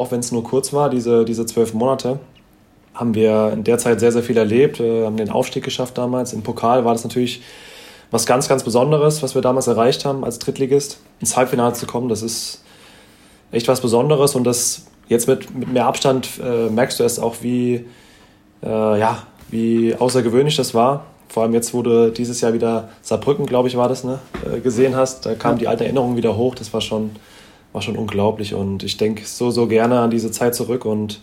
auch wenn es nur kurz war, diese, diese zwölf Monate, haben wir in der Zeit sehr, sehr viel erlebt, äh, haben den Aufstieg geschafft damals. Im Pokal war das natürlich was ganz, ganz Besonderes, was wir damals erreicht haben als Drittligist. Ins Halbfinale zu kommen, das ist echt was Besonderes und das jetzt mit, mit mehr Abstand äh, merkst du erst auch, wie, äh, ja, wie außergewöhnlich das war. Vor allem jetzt, wo du dieses Jahr wieder Saarbrücken, glaube ich, war das, ne, äh, gesehen hast, da kam die alte Erinnerung wieder hoch. Das war schon, war schon unglaublich und ich denke so, so gerne an diese Zeit zurück und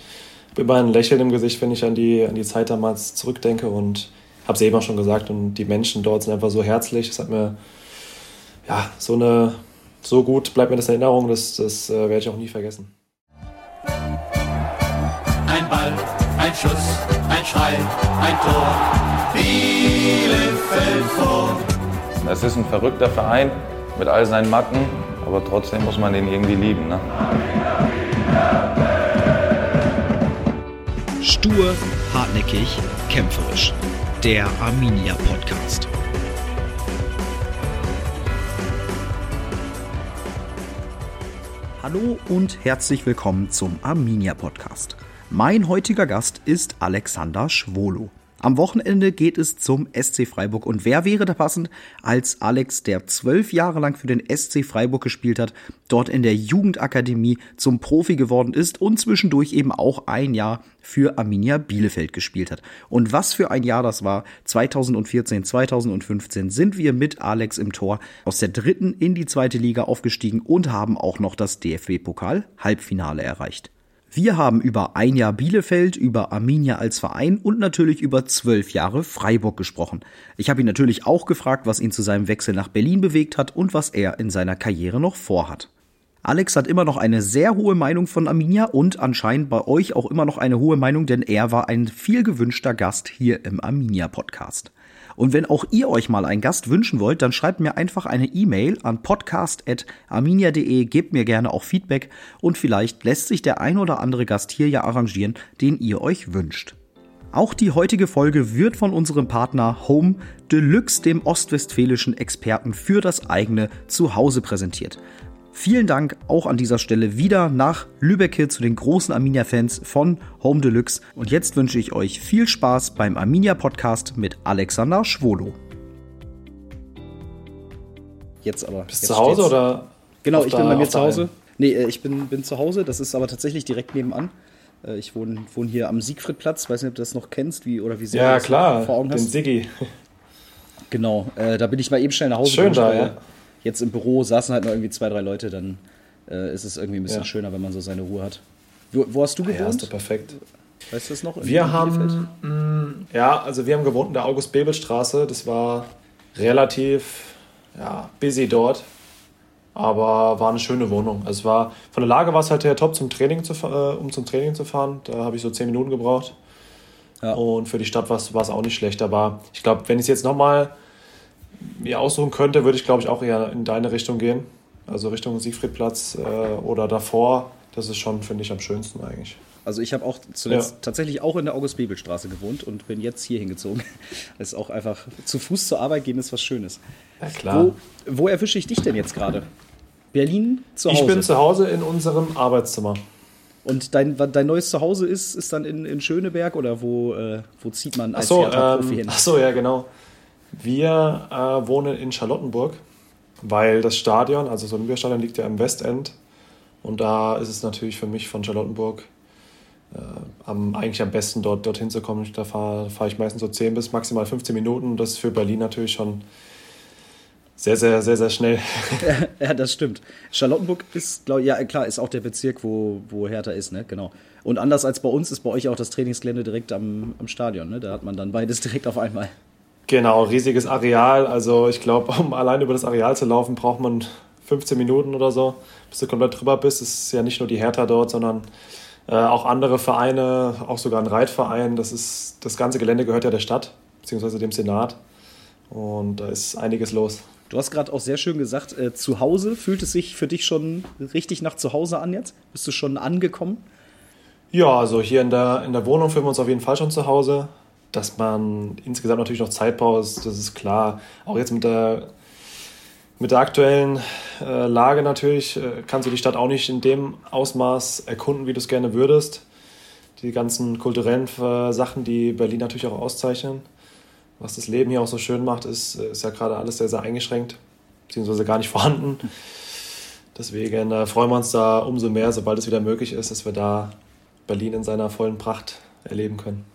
habe immer ein Lächeln im Gesicht, wenn ich an die, an die Zeit damals zurückdenke und habe es eben auch schon gesagt und die Menschen dort sind einfach so herzlich. Es hat mir ja so eine so gut bleibt mir das in Erinnerung, das, das äh, werde ich auch nie vergessen. Ein Ball, ein Schuss, ein Schrei, ein Tor. Bielefeld vor. Es ist ein verrückter Verein mit all seinen Macken, aber trotzdem muss man den irgendwie lieben. Ne? Stur, hartnäckig, kämpferisch. Der Arminia Podcast. Hallo und herzlich willkommen zum Arminia Podcast. Mein heutiger Gast ist Alexander Schwolo. Am Wochenende geht es zum SC Freiburg. Und wer wäre da passend als Alex, der zwölf Jahre lang für den SC Freiburg gespielt hat, dort in der Jugendakademie zum Profi geworden ist und zwischendurch eben auch ein Jahr für Arminia Bielefeld gespielt hat. Und was für ein Jahr das war. 2014, 2015 sind wir mit Alex im Tor aus der dritten in die zweite Liga aufgestiegen und haben auch noch das DFB-Pokal Halbfinale erreicht. Wir haben über ein Jahr Bielefeld, über Arminia als Verein und natürlich über zwölf Jahre Freiburg gesprochen. Ich habe ihn natürlich auch gefragt, was ihn zu seinem Wechsel nach Berlin bewegt hat und was er in seiner Karriere noch vorhat. Alex hat immer noch eine sehr hohe Meinung von Arminia und anscheinend bei euch auch immer noch eine hohe Meinung, denn er war ein viel gewünschter Gast hier im Arminia Podcast. Und wenn auch ihr euch mal einen Gast wünschen wollt, dann schreibt mir einfach eine E-Mail an podcast.arminia.de, gebt mir gerne auch Feedback und vielleicht lässt sich der ein oder andere Gast hier ja arrangieren, den ihr euch wünscht. Auch die heutige Folge wird von unserem Partner Home Deluxe, dem ostwestfälischen Experten für das eigene Zuhause präsentiert. Vielen Dank auch an dieser Stelle wieder nach Lübeck zu den großen Arminia-Fans von Home Deluxe. Und jetzt wünsche ich euch viel Spaß beim Arminia-Podcast mit Alexander Schwolo. Jetzt aber. Bist du zu Hause oder? Genau, ich bin bei mir zu Hause. Nee, äh, ich bin, bin zu Hause. Das ist aber tatsächlich direkt nebenan. Äh, Ich wohne, wohne hier am Siegfriedplatz. Weiß nicht, ob du das noch kennst wie, oder wie sehr Ja, du das klar, vor Augen den hast. Siggi. Genau, äh, da bin ich mal eben schnell nach Hause Schön da, ja. Jetzt im Büro saßen halt noch irgendwie zwei, drei Leute, dann äh, ist es irgendwie ein bisschen Ja. schöner, wenn man so seine Ruhe hat. Wo, wo hast du Ja, ist gewohnt? doch perfekt. weißt du das noch? Wir haben, mh, ja, also wir haben gewohnt in der August-Bebel-Straße. Das war relativ ja, busy dort, aber war eine schöne Wohnung. Also es war, von der Lage war es halt her top, zum Training zu, äh, um zum Training zu fahren. Da habe ich so zehn Minuten gebraucht. Ja. Und für die Stadt war es war es auch nicht schlecht. Aber ich glaube, wenn ich es jetzt nochmal mir aussuchen könnte, würde ich glaube ich auch eher in deine Richtung gehen. Also Richtung Siegfriedplatz äh, oder davor. Das ist schon, finde ich, am schönsten eigentlich. Also ich habe auch zuletzt Ja. tatsächlich auch in der August-Bebel-Straße gewohnt und bin jetzt hier hingezogen. Das ist auch einfach, zu Fuß zur Arbeit gehen ist was Schönes. Ja, klar. Wo, wo erwische ich dich denn jetzt gerade? Berlin zu Hause. Ich bin zu Hause in unserem Arbeitszimmer. und dein, dein neues Zuhause ist, ist dann in, in Schöneberg oder wo, äh, wo zieht man als Hertha-Profi ähm, hin? ach so, ja, genau. Wir äh, wohnen in Charlottenburg, weil das Stadion, also das Olympiastadion, liegt ja im Westend. Und da ist es natürlich für mich von Charlottenburg äh, am, eigentlich am besten, dort, dorthin zu kommen. Da fahre fahr ich meistens so 10 bis maximal 15 Minuten. Das ist für Berlin natürlich schon sehr, sehr, sehr, sehr schnell. Ja, das stimmt. Charlottenburg ist, glaub, ja klar, ist auch der Bezirk, wo, wo Hertha ist, ne? Genau. Und anders als bei uns ist bei euch auch das Trainingsgelände direkt am, am Stadion, ne? Da hat man dann beides direkt auf einmal. Genau, riesiges Areal. Also ich glaube, um allein über das Areal zu laufen, braucht man 15 Minuten oder so, bis du komplett drüber bist. Es ist ja nicht nur die Hertha dort, sondern äh, auch andere Vereine, auch sogar ein Reitverein. Das, ist, das ganze Gelände gehört ja der Stadt, beziehungsweise dem Senat. Und da ist einiges los. Du hast gerade auch sehr schön gesagt, äh, zu Hause fühlt es sich für dich schon richtig nach zu Hause an jetzt? Bist du schon angekommen? Ja, also hier in der, in der Wohnung fühlen wir uns auf jeden Fall schon zu Hause. Dass man insgesamt natürlich noch Zeit braucht, das ist klar. Auch jetzt mit der, mit der aktuellen äh, Lage natürlich äh, kannst du die Stadt auch nicht in dem Ausmaß erkunden, wie du es gerne würdest. Die ganzen kulturellen äh, Sachen, die Berlin natürlich auch auszeichnen. Was das Leben hier auch so schön macht, ist, äh, ist ja gerade alles sehr, sehr eingeschränkt, beziehungsweise gar nicht vorhanden. Deswegen äh, freuen wir uns da umso mehr, sobald es wieder möglich ist, dass wir da Berlin in seiner vollen Pracht erleben können.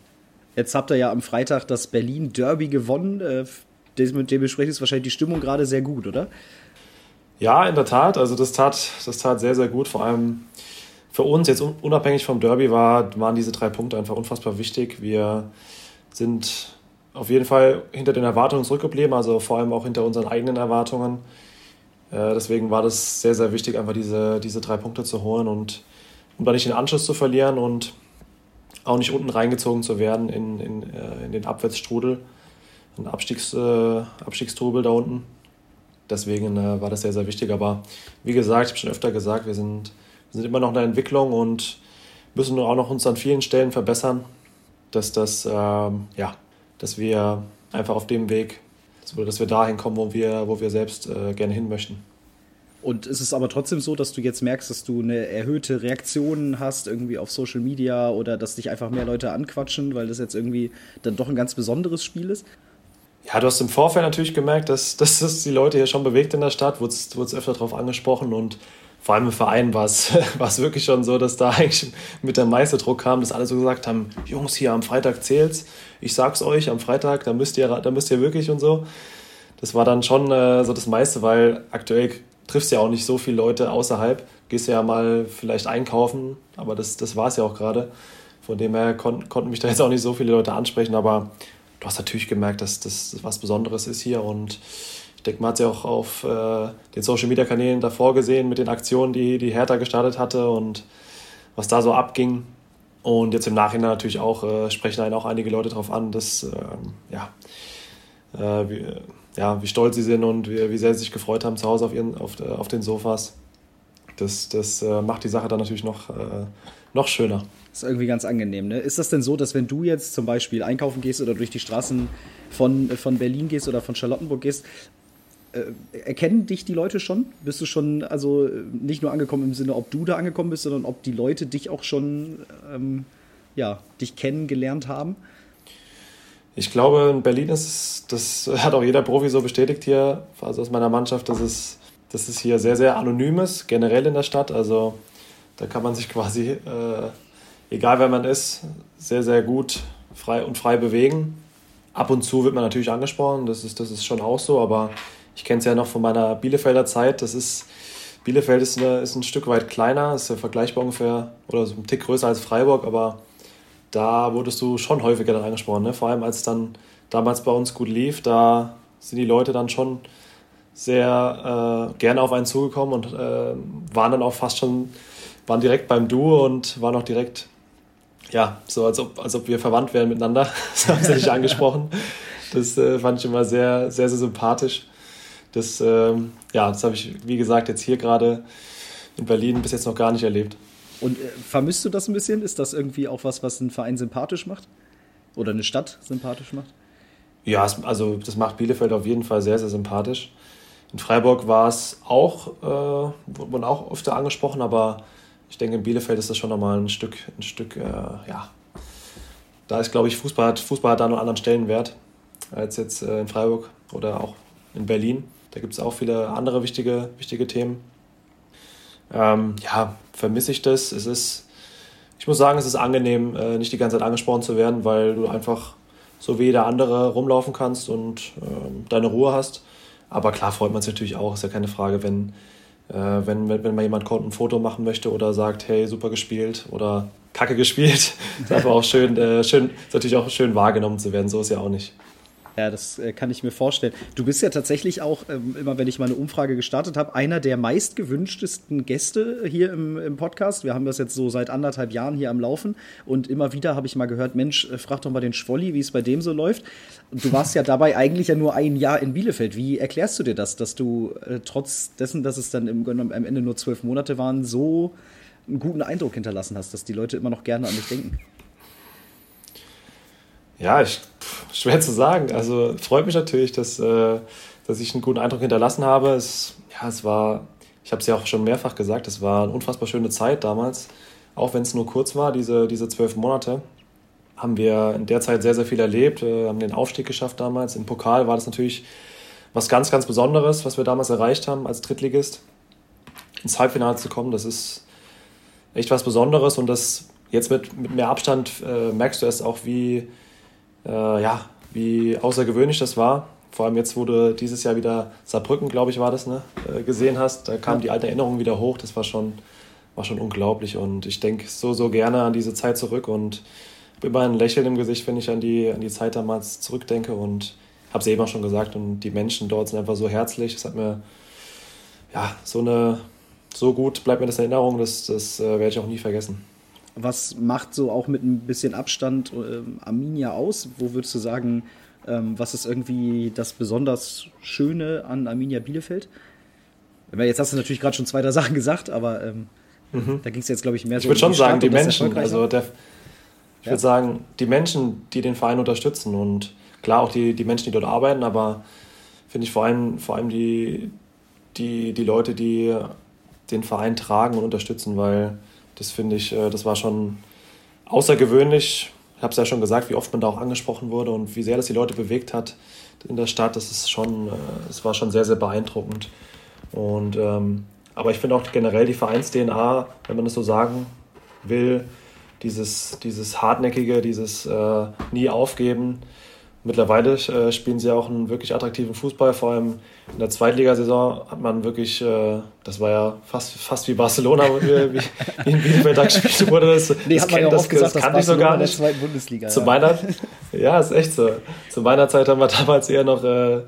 Jetzt habt ihr ja am Freitag das Berlin Derby gewonnen. Äh, dementsprechend ist wahrscheinlich die Stimmung gerade sehr gut, oder? Ja, in der Tat. Also das tat, das tat sehr, sehr gut. Vor allem für uns, jetzt unabhängig vom Derby, war, waren diese drei Punkte einfach unfassbar wichtig. Wir sind auf jeden Fall hinter den Erwartungen zurückgeblieben, also vor allem auch hinter unseren eigenen Erwartungen. Äh, deswegen war das sehr, sehr wichtig, einfach diese, diese drei Punkte zu holen und um da nicht den Anschluss zu verlieren und auch nicht unten reingezogen zu werden in, in, äh, in den Abwärtsstrudel, einen Abstiegs, äh, Abstiegstrubel da unten. Deswegen äh, war das sehr, sehr wichtig. Aber wie gesagt, ich habe schon öfter gesagt, wir sind, wir sind immer noch in der Entwicklung und müssen auch noch uns an vielen Stellen verbessern, dass, das, ähm, ja, dass wir einfach auf dem Weg, dass wir dahin kommen, wo wir, wo wir selbst äh, gerne hin möchten. Und ist es aber trotzdem so, dass du jetzt merkst, dass du eine erhöhte Reaktion hast irgendwie auf Social Media oder dass dich einfach mehr Leute anquatschen, weil das jetzt irgendwie dann doch ein ganz besonderes Spiel ist? Ja, du hast im Vorfeld natürlich gemerkt, dass, dass das die Leute hier schon bewegt in der Stadt, wurde es öfter darauf angesprochen und vor allem im Verein war es, war es wirklich schon so, dass da eigentlich mit der meiste Druck kam, dass alle so gesagt haben, Jungs, hier am Freitag zählt's, ich sag's euch, am Freitag, da müsst ihr, da müsst ihr wirklich und so. Das war dann schon äh, so das meiste, weil aktuell triffst ja auch nicht so viele Leute außerhalb. Gehst ja mal vielleicht einkaufen, aber das, das war es ja auch gerade. Von dem her kon konnten mich da jetzt auch nicht so viele Leute ansprechen, aber du hast natürlich gemerkt, dass das was Besonderes ist hier und ich denke, man hat es ja auch auf äh, den Social Media Kanälen davor gesehen mit den Aktionen, die, die Hertha gestartet hatte und was da so abging. Und jetzt im Nachhinein natürlich auch äh, sprechen einen auch einige Leute darauf an, dass ähm, ja, äh, wie, ja, wie stolz sie sind und wie, wie sehr sie sich gefreut haben zu Hause auf, ihren, auf, äh, auf den Sofas. Das, das äh, macht die Sache dann natürlich noch, äh, noch schöner. Das ist irgendwie ganz angenehm. Ne? Ist das denn so, dass wenn du jetzt zum Beispiel einkaufen gehst oder durch die Straßen von, von Berlin gehst oder von Charlottenburg gehst, äh, erkennen dich die Leute schon? Bist du schon also nicht nur angekommen im Sinne, ob du da angekommen bist, sondern ob die Leute dich auch schon ähm, ja, dich kennengelernt haben? Ich glaube, in Berlin ist das hat auch jeder Profi so bestätigt hier, also aus meiner Mannschaft, dass es, dass es hier sehr, sehr anonym ist, generell in der Stadt. Also da kann man sich quasi, äh, egal wer man ist, sehr, sehr gut frei und frei bewegen. Ab und zu wird man natürlich angesprochen, das ist, das ist schon auch so, aber ich kenne es ja noch von meiner Bielefelder Zeit. Das ist, Bielefeld ist, eine, ist ein Stück weit kleiner, ist ja vergleichbar ungefähr oder so ein Tick größer als Freiburg, aber da wurdest du schon häufiger dann angesprochen. Ne? Vor allem als es dann damals bei uns gut lief, da sind die Leute dann schon sehr äh, gerne auf einen zugekommen und äh, waren dann auch fast schon, waren direkt beim Du und waren auch direkt, ja, so als ob, als ob wir verwandt wären miteinander. Das haben sie nicht angesprochen. Das äh, fand ich immer sehr, sehr, sehr sympathisch. Das, ähm, ja, das habe ich, wie gesagt, jetzt hier gerade in Berlin bis jetzt noch gar nicht erlebt. Und äh, vermisst du das ein bisschen? Ist das irgendwie auch was, was einen Verein sympathisch macht? Oder eine Stadt sympathisch macht? Ja, also das macht Bielefeld auf jeden Fall sehr, sehr sympathisch. In Freiburg war es auch, äh, wurde man auch öfter angesprochen, aber ich denke, in Bielefeld ist das schon nochmal ein Stück, ein Stück, äh, ja. Da ist, glaube ich, Fußball hat, Fußball hat da einen anderen Stellenwert als jetzt äh, in Freiburg oder auch in Berlin. Da gibt es auch viele andere wichtige, wichtige Themen. Ähm, ja, vermisse ich das. Es ist, ich muss sagen, es ist angenehm, äh, nicht die ganze Zeit angesprochen zu werden, weil du einfach so wie jeder andere rumlaufen kannst und ähm, deine Ruhe hast. Aber klar freut man sich natürlich auch, ist ja keine Frage, wenn, äh, wenn, wenn, wenn mal jemand kommt, ein Foto machen möchte oder sagt, hey, super gespielt oder Kacke gespielt. ist einfach auch schön, äh, schön, ist natürlich auch schön wahrgenommen zu werden, so ist ja auch nicht. Ja, das äh, kann ich mir vorstellen. Du bist ja tatsächlich auch, ähm, immer wenn ich mal eine Umfrage gestartet habe, einer der meistgewünschtesten Gäste hier im, im, Podcast. Wir haben das jetzt so seit anderthalb Jahren hier am Laufen und immer wieder habe ich mal gehört, Mensch, äh, frag doch mal den Schwolli, wie es bei dem so läuft. Du warst ja dabei eigentlich ja nur ein Jahr in Bielefeld. Wie erklärst du dir das, dass du äh, trotz dessen, dass es dann im, am Ende nur zwölf Monate waren, so einen guten Eindruck hinterlassen hast, dass die Leute immer noch gerne an dich denken? Ja, ich, schwer zu sagen. Also freut mich natürlich, dass, äh, dass ich einen guten Eindruck hinterlassen habe. Es, ja, es war, ich habe es ja auch schon mehrfach gesagt, es war eine unfassbar schöne Zeit damals. Auch wenn es nur kurz war, diese, diese zwölf Monate, haben wir in der Zeit sehr, sehr viel erlebt. Wir haben den Aufstieg geschafft damals. Im Pokal war das natürlich was ganz, ganz Besonderes, was wir damals erreicht haben als Drittligist. Ins Halbfinale zu kommen, das ist echt was Besonderes und das jetzt mit, mit mehr Abstand äh, merkst du erst auch, wie, äh, ja, wie außergewöhnlich das war. Vor allem jetzt, wo du dieses Jahr wieder Saarbrücken, glaube ich, war das, ne, äh, gesehen hast, da kam ja. die alte Erinnerung wieder hoch. Das war schon, war schon unglaublich und ich denke so, so gerne an diese Zeit zurück und habe immer ein Lächeln im Gesicht, wenn ich an die, an die Zeit damals zurückdenke und habe es eben auch schon gesagt und die Menschen dort sind einfach so herzlich. Es hat mir ja so eine so gut bleibt mir das in Erinnerung, das, das äh, werde ich auch nie vergessen. Was macht so auch mit ein bisschen Abstand äh, Arminia aus? Wo würdest du sagen, ähm, was ist irgendwie das besonders Schöne an Arminia Bielefeld? Jetzt hast du natürlich gerade schon zwei, drei Sachen gesagt, aber ähm, mhm. da ging es jetzt, glaube ich, mehr ich so Ich würde schon sagen, die Menschen, also der, ich ja. würde sagen, die Menschen, die den Verein unterstützen und klar auch die, die Menschen, die dort arbeiten, aber finde ich vor allem, vor allem die, die, die Leute, die den Verein tragen und unterstützen, weil das finde ich, äh, das war schon außergewöhnlich. Ich habe es ja schon gesagt, wie oft man da auch angesprochen wurde und wie sehr das die Leute bewegt hat in der Stadt. Das ist schon, es äh, war schon sehr, sehr beeindruckend. Und, ähm, aber ich finde auch generell die Vereins-DNA, wenn man das so sagen will, dieses, dieses hartnäckige, dieses äh, nie aufgeben, Mittlerweile äh, spielen sie auch einen wirklich attraktiven Fußball. Vor allem in der Zweitligasaison hat man wirklich, äh, das war ja fast, fast wie Barcelona, wie, wie in Bielefeld da gespielt wurde. Das, nee, das, kenn, das, gesagt, das kannte ich so gar nicht. Der Bundesliga, Zu ja. meiner, ja, ist echt so. Zu meiner Zeit haben wir damals eher noch äh,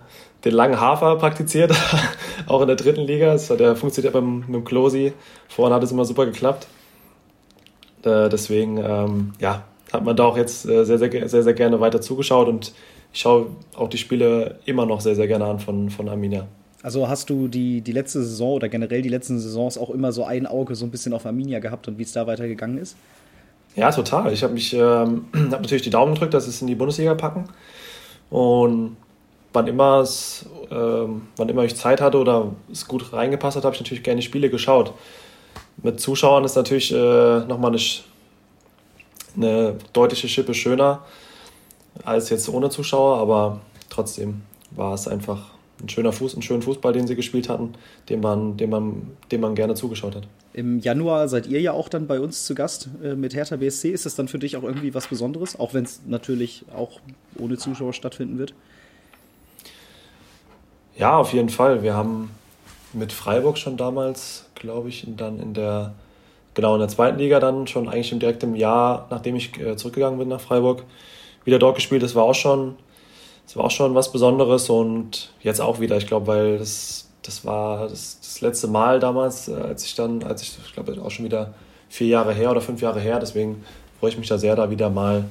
den langen Hafer praktiziert, auch in der dritten Liga. Das hat, der funktioniert ja beim, mit dem Klosi. Vorne hat es immer super geklappt. Äh, deswegen, ähm, ja, hat man da auch jetzt äh, sehr, sehr, sehr, sehr gerne weiter zugeschaut und ich schaue auch die Spiele immer noch sehr, sehr gerne an von, von Arminia. Also hast du die, die letzte Saison oder generell die letzten Saisons auch immer so ein Auge so ein bisschen auf Arminia gehabt und wie es da weitergegangen ist? Ja, total. Ich habe mich ähm, hab natürlich die Daumen gedrückt, dass es in die Bundesliga packen. Und wann immer, es, ähm, wann immer ich Zeit hatte oder es gut reingepasst hat, habe ich natürlich gerne die Spiele geschaut. Mit Zuschauern ist natürlich äh, nochmal eine eine deutliche Schippe schöner als jetzt ohne Zuschauer, aber trotzdem war es einfach ein schöner Fuß, ein schöner Fußball, den sie gespielt hatten, dem man, dem man, dem man gerne zugeschaut hat. Im Januar seid ihr ja auch dann bei uns zu Gast äh, mit Hertha BSC. Ist das dann für dich auch irgendwie was Besonderes, auch wenn es natürlich auch ohne Zuschauer stattfinden wird? Ja, auf jeden Fall. Wir haben mit Freiburg schon damals, glaube ich, dann in der genau in der zweiten Liga dann schon eigentlich im Jahr, nachdem ich äh, zurückgegangen bin nach Freiburg, wieder dort gespielt. Das war auch schon, das war auch schon was Besonderes und jetzt auch wieder. Ich glaube, weil das, das war das, das letzte Mal damals, äh, als ich dann, als ich, ich glaube, auch schon wieder vier Jahre her oder fünf Jahre her. Deswegen freue ich mich da sehr, da wieder mal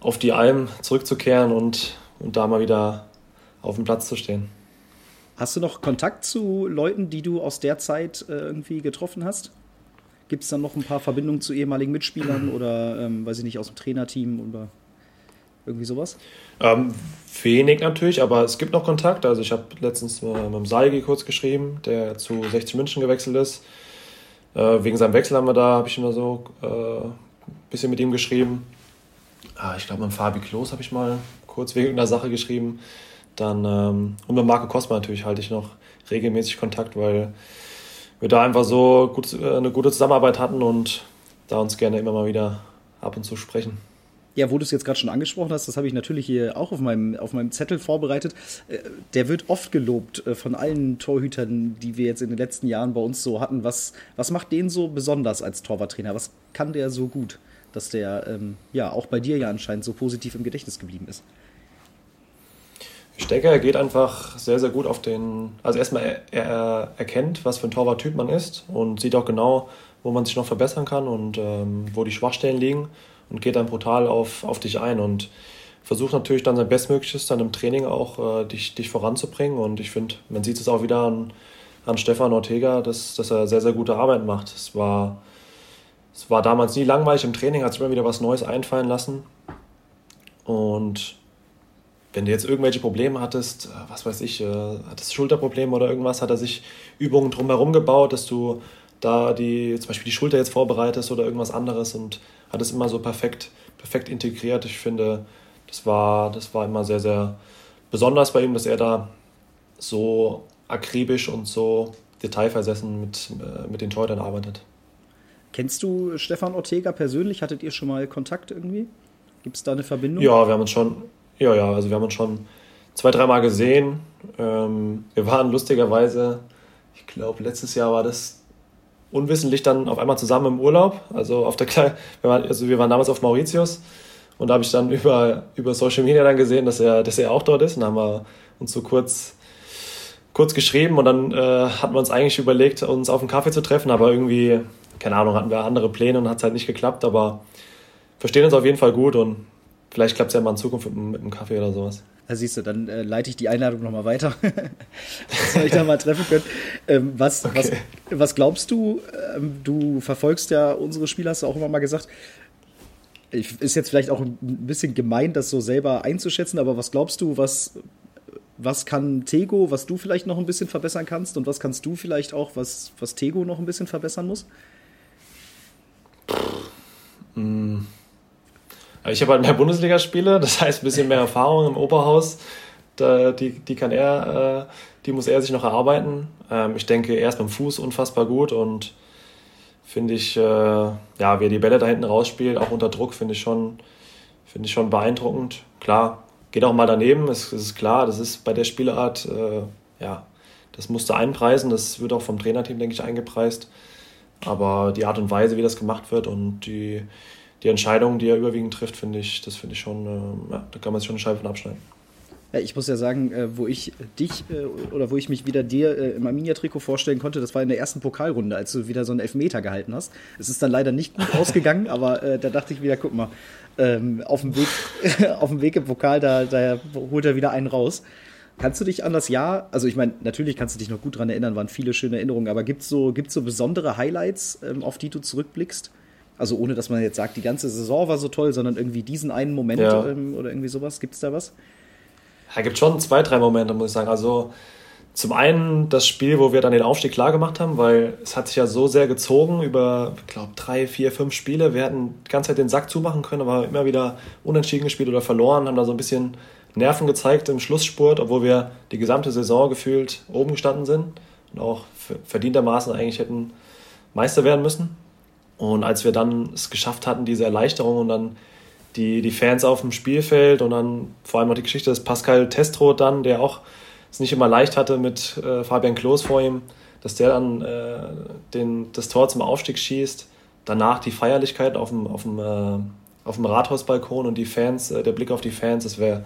auf die Alm zurückzukehren und, und da mal wieder auf dem Platz zu stehen. Hast du noch Kontakt zu Leuten, die du aus der Zeit äh, irgendwie getroffen hast? Gibt es dann noch ein paar Verbindungen zu ehemaligen Mitspielern oder, ähm, weiß ich nicht, aus dem Trainerteam oder irgendwie sowas? Ähm, wenig natürlich, aber es gibt noch Kontakt. Also ich habe letztens mit dem Saigi kurz geschrieben, der zu 60 München gewechselt ist. Äh, wegen seinem Wechsel haben wir da, habe ich immer so ein äh, bisschen mit ihm geschrieben. Ah, ich glaube, mit Fabi Klos habe ich mal kurz wegen einer Sache geschrieben. Dann, ähm, und mit Marco Kosma natürlich halte ich noch regelmäßig Kontakt, weil wir da einfach so gut, äh, eine gute Zusammenarbeit hatten und da uns gerne immer mal wieder ab und zu sprechen. Ja, wo du es jetzt gerade schon angesprochen hast, das habe ich natürlich hier auch auf meinem, auf meinem Zettel vorbereitet. Äh, der wird oft gelobt äh, von allen Torhütern, die wir jetzt in den letzten Jahren bei uns so hatten. Was, was macht den so besonders als Torwarttrainer? Was kann der so gut, dass der ähm, ja auch bei dir ja anscheinend so positiv im Gedächtnis geblieben ist? Ich denke, er geht einfach sehr, sehr gut auf den. Also erstmal, er, er erkennt, was für ein Torwarttyp man ist und sieht auch genau, wo man sich noch verbessern kann und ähm, wo die Schwachstellen liegen und geht dann brutal auf, auf dich ein und versucht natürlich dann sein Bestmögliches dann im Training auch äh, dich, dich voranzubringen. Und ich finde, man sieht es auch wieder an, an Stefan Ortega, dass, dass er sehr, sehr gute Arbeit macht. Es war, es war damals nie langweilig im Training, hat sich immer wieder was Neues einfallen lassen. Und wenn du jetzt irgendwelche Probleme hattest, äh, was weiß ich, äh, hattest Schulterprobleme oder irgendwas, hat er sich Übungen drumherum gebaut, dass du da die, zum Beispiel die Schulter jetzt vorbereitest oder irgendwas anderes und hat es immer so perfekt, perfekt integriert. Ich finde, das war, das war immer sehr, sehr besonders bei ihm, dass er da so akribisch und so detailversessen mit, äh, mit den Torhütern arbeitet. Kennst du Stefan Ortega persönlich? Hattet ihr schon mal Kontakt irgendwie? Gibt es da eine Verbindung? Ja, wir haben uns schon, ja, ja, also wir haben uns schon zwei, dreimal gesehen. Ähm, wir waren lustigerweise, ich glaube, letztes Jahr war das unwissentlich dann auf einmal zusammen im Urlaub. Also auf der Kle wir waren, also wir waren damals auf Mauritius und da habe ich dann über, über Social Media dann gesehen, dass er, dass er auch dort ist. Und dann haben wir uns so kurz, kurz geschrieben und dann äh, hatten wir uns eigentlich überlegt, uns auf einen Kaffee zu treffen, aber irgendwie, keine Ahnung, hatten wir andere Pläne und hat es halt nicht geklappt, aber verstehen uns auf jeden Fall gut und vielleicht klappt es ja mal in Zukunft mit, mit einem Kaffee oder sowas. Da siehst du, dann äh, leite ich die Einladung nochmal weiter, dass wir euch da mal treffen können. Ähm, was, okay. was, was glaubst du? Ähm, du verfolgst ja unsere Spiele, hast du auch immer mal gesagt. Ich, ist jetzt vielleicht auch ein bisschen gemein, das so selber einzuschätzen, aber was glaubst du, was, was kann Tego, was du vielleicht noch ein bisschen verbessern kannst und was kannst du vielleicht auch, was, was Tego noch ein bisschen verbessern muss? Mm. Ich habe halt mehr Bundesligaspiele, das heißt ein bisschen mehr Erfahrung im Oberhaus. Da, die, die kann er, äh, die muss er sich noch erarbeiten. Ähm, ich denke, er ist beim Fuß unfassbar gut und finde ich, äh, ja, wie er die Bälle da hinten rausspielt, auch unter Druck, finde ich schon, ich schon beeindruckend. Klar, geht auch mal daneben, es, es ist klar, das ist bei der Spielart, äh, ja, das musste einpreisen, das wird auch vom Trainerteam, denke ich, eingepreist. Aber die Art und Weise, wie das gemacht wird und die, die Entscheidungen, die er überwiegend trifft, finde ich, das finde ich schon, äh, ja, da kann man sich schon eine Scheibe von abschneiden. Ja, ich muss ja sagen, äh, wo ich dich äh, oder wo ich mich wieder dir äh, im Arminia-Trikot vorstellen konnte, das war in der ersten Pokalrunde, als du wieder so einen Elfmeter gehalten hast. Es ist dann leider nicht gut ausgegangen, aber äh, da dachte ich wieder, guck mal, ähm, auf, dem Weg, auf dem Weg im Pokal, da, da holt er wieder einen raus. Kannst du dich an das Jahr, also ich meine, natürlich kannst du dich noch gut daran erinnern, waren viele schöne Erinnerungen, aber gibt es so, gibt's so besondere Highlights, ähm, auf die du zurückblickst? Also ohne, dass man jetzt sagt, die ganze Saison war so toll, sondern irgendwie diesen einen Moment ja. ähm, oder irgendwie sowas. Gibt es da was? Ja, gibt schon zwei, drei Momente, muss ich sagen. Also zum einen das Spiel, wo wir dann den Aufstieg klar gemacht haben, weil es hat sich ja so sehr gezogen über, ich glaube, drei, vier, fünf Spiele. Wir hätten die ganze Zeit den Sack zumachen können, aber immer wieder unentschieden gespielt oder verloren, haben da so ein bisschen Nerven gezeigt im Schlussspurt, obwohl wir die gesamte Saison gefühlt oben gestanden sind und auch verdientermaßen eigentlich hätten Meister werden müssen. Und als wir dann es geschafft hatten, diese Erleichterung und dann die, die Fans auf dem Spielfeld und dann vor allem auch die Geschichte des Pascal Testroth dann, der auch es nicht immer leicht hatte mit äh, Fabian Klos vor ihm, dass der dann äh, den, das Tor zum Aufstieg schießt. Danach die Feierlichkeit auf dem, auf dem, äh, auf dem Rathausbalkon und die Fans, äh, der Blick auf die Fans, das wäre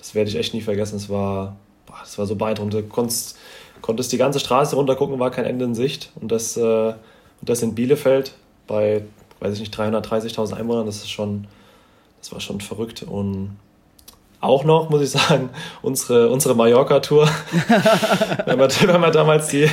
das werde ich echt nie vergessen. Es war, boah, das war so beeindruckend. Du konntest, konntest die ganze Straße runtergucken, war kein Ende in Sicht. Und das, äh, und das in Bielefeld bei, weiß ich nicht, 330.000 Einwohnern, das ist schon, das war schon verrückt. Und auch noch, muss ich sagen, unsere, unsere Mallorca-Tour. wir, haben, wir haben damals die,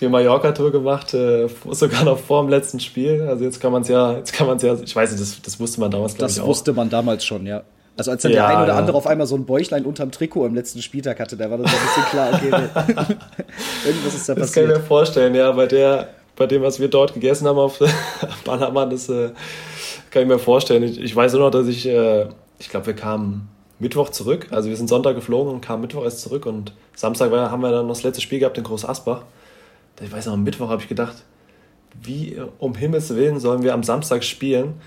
die Mallorca-Tour gemacht, äh, sogar noch vor dem letzten Spiel. Also jetzt kann man es ja, jetzt kann man es ja, ich weiß nicht, das, das wusste man damals, glaube ich. Das wusste man damals schon, ja. Also als dann ja, der ein oder ja. andere auf einmal so ein Bäuchlein unterm Trikot im letzten Spieltag hatte, da war das ein bisschen klar, okay, irgendwas ist da passiert. Das kann ich mir vorstellen, ja, bei der, bei dem, was wir dort gegessen haben auf Panama, das äh, kann ich mir vorstellen. Ich, ich weiß nur noch, dass ich, äh, ich glaube, wir kamen Mittwoch zurück, also wir sind Sonntag geflogen und kamen Mittwoch erst zurück und Samstag war, haben wir dann noch das letzte Spiel gehabt in Groß Asbach. Ich weiß noch, am Mittwoch habe ich gedacht, wie um Himmels Willen sollen wir am Samstag spielen?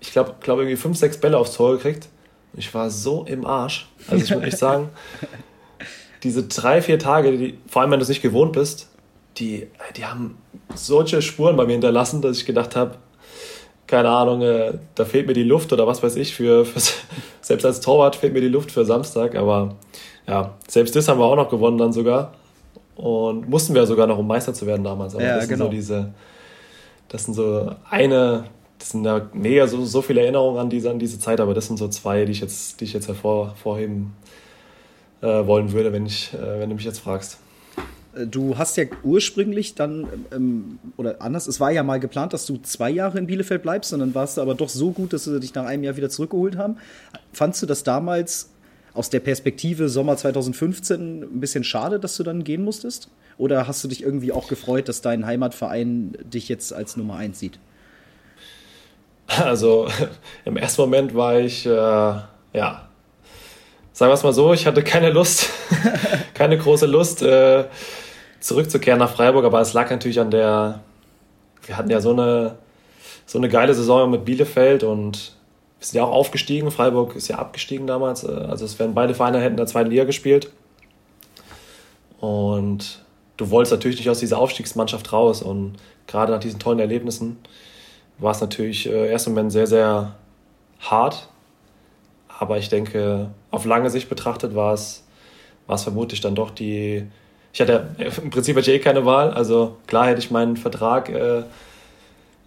Ich glaube, glaub irgendwie fünf, sechs Bälle aufs Tor gekriegt ich war so im Arsch. Also ich muss echt sagen, diese drei, vier Tage, die, vor allem wenn du es nicht gewohnt bist, die, die haben solche Spuren bei mir hinterlassen, dass ich gedacht habe, keine Ahnung, äh, da fehlt mir die Luft oder was weiß ich, für, für, selbst als Torwart fehlt mir die Luft für Samstag, aber ja, selbst das haben wir auch noch gewonnen dann sogar und mussten wir sogar noch, um Meister zu werden damals. Aber ja, das genau. sind so diese, das sind so eine, das sind ja mega so, so viele Erinnerungen an diese, an diese Zeit, aber das sind so zwei, die ich jetzt, die ich jetzt hervorheben äh, wollen würde, wenn, ich, äh, wenn du mich jetzt fragst. Du hast ja ursprünglich dann, ähm, oder anders, es war ja mal geplant, dass du zwei Jahre in Bielefeld bleibst, und dann warst du aber doch so gut, dass sie dich nach einem Jahr wieder zurückgeholt haben. Fandst du das damals aus der Perspektive Sommer 2015 ein bisschen schade, dass du dann gehen musstest? Oder hast du dich irgendwie auch gefreut, dass dein Heimatverein dich jetzt als Nummer 1 sieht? Also im ersten Moment war ich, äh, ja, sagen wir es mal so, ich hatte keine Lust, keine große Lust, äh, zurückzukehren nach Freiburg, aber es lag natürlich an der, wir hatten ja so eine, so eine geile Saison mit Bielefeld und wir sind ja auch aufgestiegen. Freiburg ist ja abgestiegen damals. Äh, also es wären beide Vereine hätten in der zweiten Liga gespielt. Und du wolltest natürlich nicht aus dieser Aufstiegsmannschaft raus. Und gerade nach diesen tollen Erlebnissen war es natürlich äh, erst im Moment sehr, sehr hart. Aber ich denke, auf lange Sicht betrachtet war es, war es vermutlich dann doch die. Ich hatte im Prinzip hatte ich eh keine Wahl. Also klar hätte ich meinen Vertrag äh,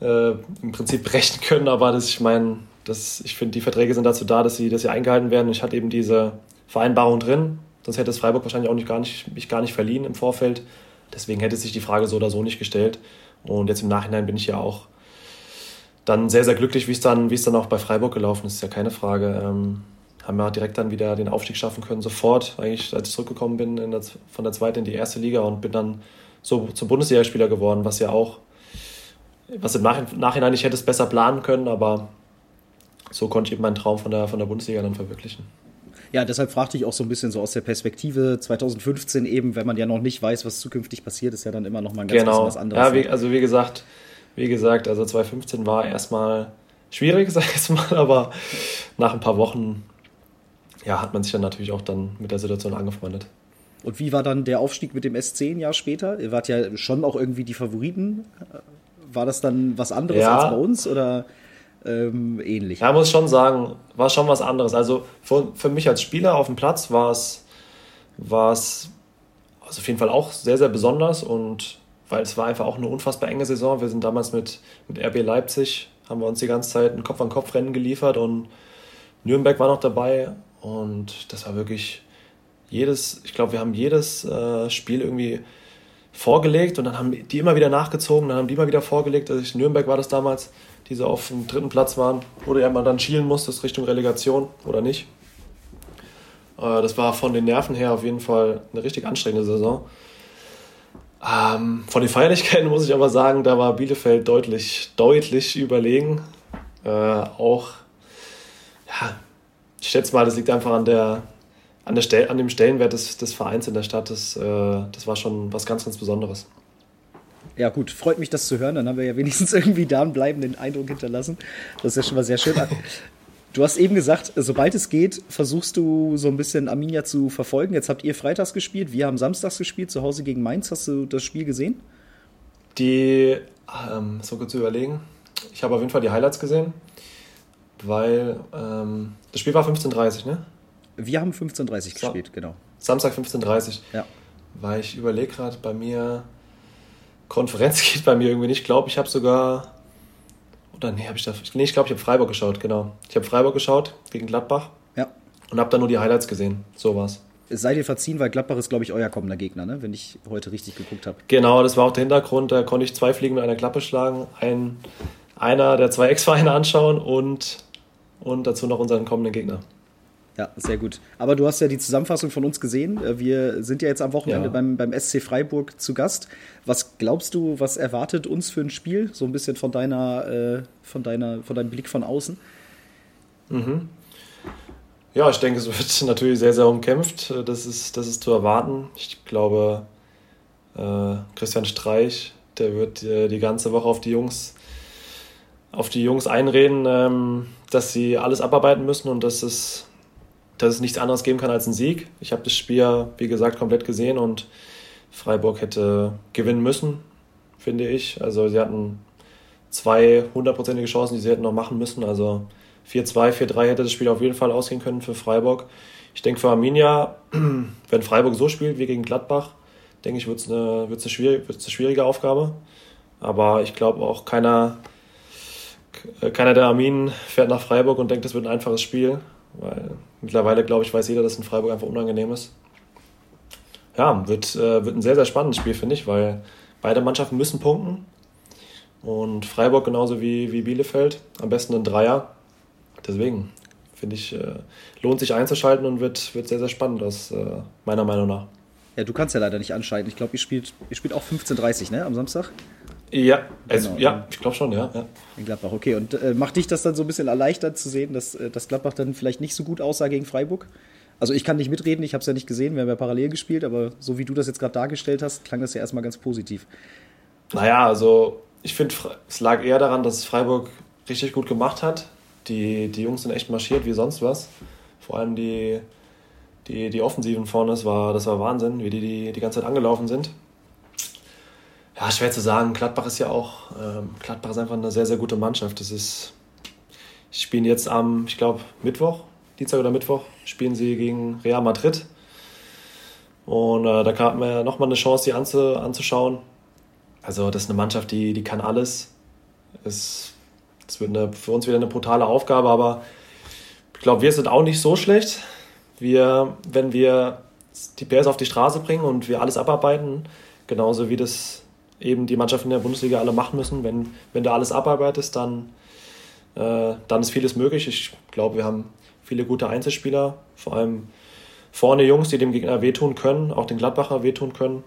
äh, im Prinzip brechen können, aber das, ich meine, das, ich finde, die Verträge sind dazu da, dass sie, dass sie eingehalten werden. Ich hatte eben diese Vereinbarung drin, sonst hätte es Freiburg wahrscheinlich auch nicht gar nicht, mich gar nicht verliehen im Vorfeld. Deswegen hätte sich die Frage so oder so nicht gestellt. Und jetzt im Nachhinein bin ich ja auch dann sehr, sehr glücklich, wie es dann, wie es dann auch bei Freiburg gelaufen ist, ist ja keine Frage. Ähm, haben wir direkt dann wieder den Aufstieg schaffen können, sofort, eigentlich, als ich zurückgekommen bin der, von der zweiten in die erste Liga und bin dann so zum Bundesligaspieler geworden, was ja auch, was im Nachhinein ich hätte es besser planen können, aber so konnte ich eben meinen Traum von der, von der Bundesliga dann verwirklichen. Ja, deshalb fragte ich auch so ein bisschen so aus der Perspektive 2015 eben, wenn man ja noch nicht weiß, was zukünftig passiert, ist ja dann immer noch mal ein ganz genau. was anderes. Ja, wie, also wie gesagt, wie gesagt, also 2015 war erstmal schwierig, sag ich jetzt mal, aber nach ein paar Wochen ja, hat man sich dann natürlich auch dann mit der Situation angefreundet. Und wie war dann der Aufstieg mit dem S10 ein Jahr später? Ihr wart ja schon auch irgendwie die Favoriten. War das dann was anderes ja. als bei uns oder ähm, ähnlich? Ja, muss schon sagen, war schon was anderes. Also für, für mich als Spieler auf dem Platz war es, war es also auf jeden Fall auch sehr, sehr besonders und weil es war einfach auch eine unfassbar enge Saison. Wir sind damals mit, mit RB Leipzig, haben wir uns die ganze Zeit ein Kopf-an-Kopf-Rennen geliefert und Nürnberg war noch dabei und das war wirklich jedes, ich glaube, wir haben jedes äh, Spiel irgendwie vorgelegt und dann haben die immer wieder nachgezogen, dann haben die immer wieder vorgelegt. Also in Nürnberg war das damals, die so auf dem dritten Platz waren, wo du mal dann schielen musstest Richtung Relegation oder nicht. Äh, das war von den Nerven her auf jeden Fall eine richtig anstrengende Saison. Ähm, von den Feierlichkeiten muss ich aber sagen, da war Bielefeld deutlich, deutlich überlegen. Äh, auch, ja, ich schätze mal, das liegt einfach an der, an, der Stel an dem Stellenwert des, des Vereins in der Stadt. Das, äh, das war schon was ganz, ganz Besonderes. Ja, gut, freut mich, das zu hören. Dann haben wir ja wenigstens irgendwie da einen bleibenden Eindruck hinterlassen. Das ist ja schon mal sehr schön. Du hast eben gesagt, sobald es geht, versuchst du so ein bisschen Arminia zu verfolgen. Jetzt habt ihr freitags gespielt, wir haben samstags gespielt, zu Hause gegen Mainz. Hast du das Spiel gesehen? Die, ähm, so kurz zu überlegen. Ich habe auf jeden Fall die Highlights gesehen, weil ähm, das Spiel war 15.30 ne? Wir haben 15.30 gespielt, Sa genau. Samstag 15.30 Ja. Weil ich überlege gerade, bei mir, Konferenz geht bei mir irgendwie nicht. Ich glaube, ich habe sogar oder nee, habe ich da. Nee, ich glaube, ich habe Freiburg geschaut, genau. Ich habe Freiburg geschaut gegen Gladbach. Ja. Und habe dann nur die Highlights gesehen. So war's. Seid ihr verziehen, weil Gladbach ist, glaube ich, euer kommender Gegner, ne? wenn ich heute richtig geguckt habe. Genau, das war auch der Hintergrund. Da konnte ich zwei Fliegen mit einer Klappe schlagen. Ein, einer der zwei Ex-Vereine anschauen und, und dazu noch unseren kommenden Gegner. Ja, sehr gut. Aber du hast ja die Zusammenfassung von uns gesehen. Äh, wir sind ja jetzt am Wochenende ja. beim, beim SC Freiburg zu Gast. Was glaubst du, was erwartet uns für ein Spiel? So ein bisschen von deiner, äh, von deiner, von deinem Blick von außen. Mhm. Ja, ich denke, es wird natürlich sehr, sehr umkämpft. Das ist, das ist zu erwarten. Ich glaube, äh, Christian Streich, der wird äh, die ganze Woche auf die Jungs, auf die Jungs einreden, ähm, dass sie alles abarbeiten müssen und dass es dass es nichts anderes geben kann als einen Sieg. Ich habe das Spiel, wie gesagt, komplett gesehen und Freiburg hätte gewinnen müssen, finde ich. Also sie hatten zwei hundertprozentige Chancen, die sie hätten noch machen müssen. Also 4-2, 4-3 hätte das Spiel auf jeden Fall ausgehen können für Freiburg. Ich denke für Arminia, wenn Freiburg so spielt wie gegen Gladbach, denke ich, wird es eine, eine, schwierig, wird's eine schwierige Aufgabe. Aber ich glaube auch keiner, keiner der Arminen fährt nach Freiburg und denkt, das wird ein einfaches Spiel. Weil mittlerweile, glaube ich, weiß jeder, dass in Freiburg einfach unangenehm ist. Ja, wird, äh, wird ein sehr, sehr spannendes Spiel, finde ich, weil beide Mannschaften müssen punkten. Und Freiburg genauso wie, wie Bielefeld. Am besten ein Dreier. Deswegen finde ich, äh, lohnt sich einzuschalten und wird, wird sehr, sehr spannend aus äh, meiner Meinung nach. Ja, du kannst ja leider nicht anschalten. Ich glaube, ihr spielt, ihr spielt auch 15.30 ne, am Samstag? Ja, es, genau, ja ich glaube schon, ja, ja. In Gladbach, okay. Und äh, macht dich das dann so ein bisschen erleichtert zu sehen, dass, äh, dass Gladbach dann vielleicht nicht so gut aussah gegen Freiburg? Also ich kann nicht mitreden, ich habe es ja nicht gesehen, wir haben ja parallel gespielt, aber so wie du das jetzt gerade dargestellt hast, klang das ja erstmal ganz positiv. Naja, also ich finde, es lag eher daran, dass Freiburg richtig gut gemacht hat. Die, die Jungs sind echt marschiert wie sonst was. Vor allem die, die, die Offensiven vorne, das war, das war Wahnsinn, wie die, die die ganze Zeit angelaufen sind. Ja, schwer zu sagen. Gladbach ist ja auch, ähm, Gladbach ist einfach eine sehr, sehr gute Mannschaft. Das ist, spielen jetzt am, ich glaube, Mittwoch, Dienstag oder Mittwoch, spielen sie gegen Real Madrid. Und äh, da kam mir nochmal eine Chance, die anzu, anzuschauen. Also, das ist eine Mannschaft, die, die kann alles. Es, es wird eine, für uns wieder eine brutale Aufgabe, aber ich glaube, wir sind auch nicht so schlecht. Wir, wenn wir die PS auf die Straße bringen und wir alles abarbeiten, genauso wie das eben die Mannschaften in der Bundesliga alle machen müssen. Wenn, wenn du alles abarbeitest, dann, äh, dann ist vieles möglich. Ich glaube, wir haben viele gute Einzelspieler, vor allem vorne Jungs, die dem Gegner wehtun können, auch den Gladbacher wehtun können.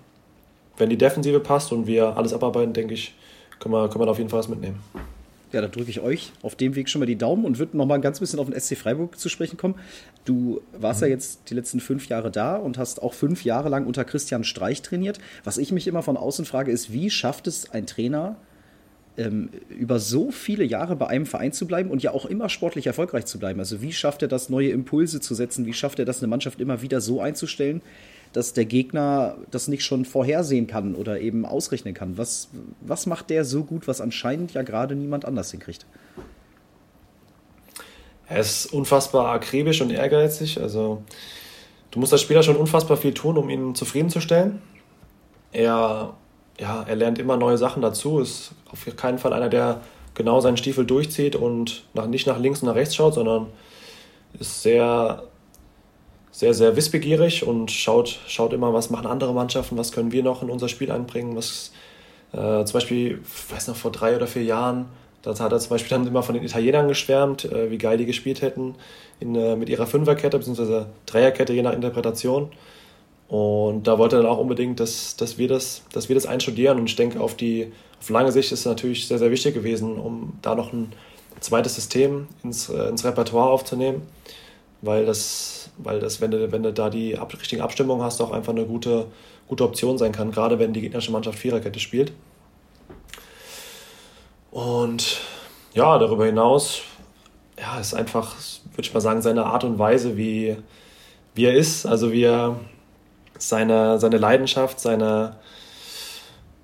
Wenn die Defensive passt und wir alles abarbeiten, denke ich, können wir, können wir da auf jeden Fall was mitnehmen. Ja, da drücke ich euch auf dem Weg schon mal die Daumen und würde noch mal ein ganz bisschen auf den SC Freiburg zu sprechen kommen. Du warst mhm. ja jetzt die letzten fünf Jahre da und hast auch fünf Jahre lang unter Christian Streich trainiert. Was ich mich immer von außen frage, ist, wie schafft es ein Trainer, ähm, über so viele Jahre bei einem Verein zu bleiben und ja auch immer sportlich erfolgreich zu bleiben? Also wie schafft er das, neue Impulse zu setzen? Wie schafft er das, eine Mannschaft immer wieder so einzustellen, dass der Gegner das nicht schon vorhersehen kann oder eben ausrechnen kann. Was, was macht der so gut, was anscheinend ja gerade niemand anders hinkriegt? Er ist unfassbar akribisch und ehrgeizig. Also du musst als Spieler schon unfassbar viel tun, um ihn zufriedenzustellen. Er, ja, er lernt immer neue Sachen dazu. Ist auf keinen Fall einer, der genau seinen Stiefel durchzieht und nach, nicht nach links und nach rechts schaut, sondern ist sehr sehr, sehr wissbegierig und schaut, schaut immer, was machen andere Mannschaften, was können wir noch in unser Spiel einbringen. Was, äh, zum Beispiel, ich weiß noch, vor drei oder vier Jahren, da hat er zum Beispiel dann immer von den Italienern geschwärmt, äh, wie geil die gespielt hätten in, äh, mit ihrer Fünferkette bzw. Dreierkette, je nach Interpretation. Und da wollte er dann auch unbedingt, dass, dass, wir, das, dass wir das einstudieren. Und ich denke, auf, die, auf lange Sicht ist es natürlich sehr, sehr wichtig gewesen, um da noch ein zweites System ins, äh, ins Repertoire aufzunehmen, weil das weil das, wenn du, wenn du da die ab, richtige Abstimmung hast, auch einfach eine gute, gute Option sein kann, gerade wenn die gegnerische Mannschaft Viererkette spielt. Und ja, darüber hinaus, ja, ist einfach, würde ich mal sagen, seine Art und Weise, wie, wie er ist, also wie er seine, seine Leidenschaft, seine,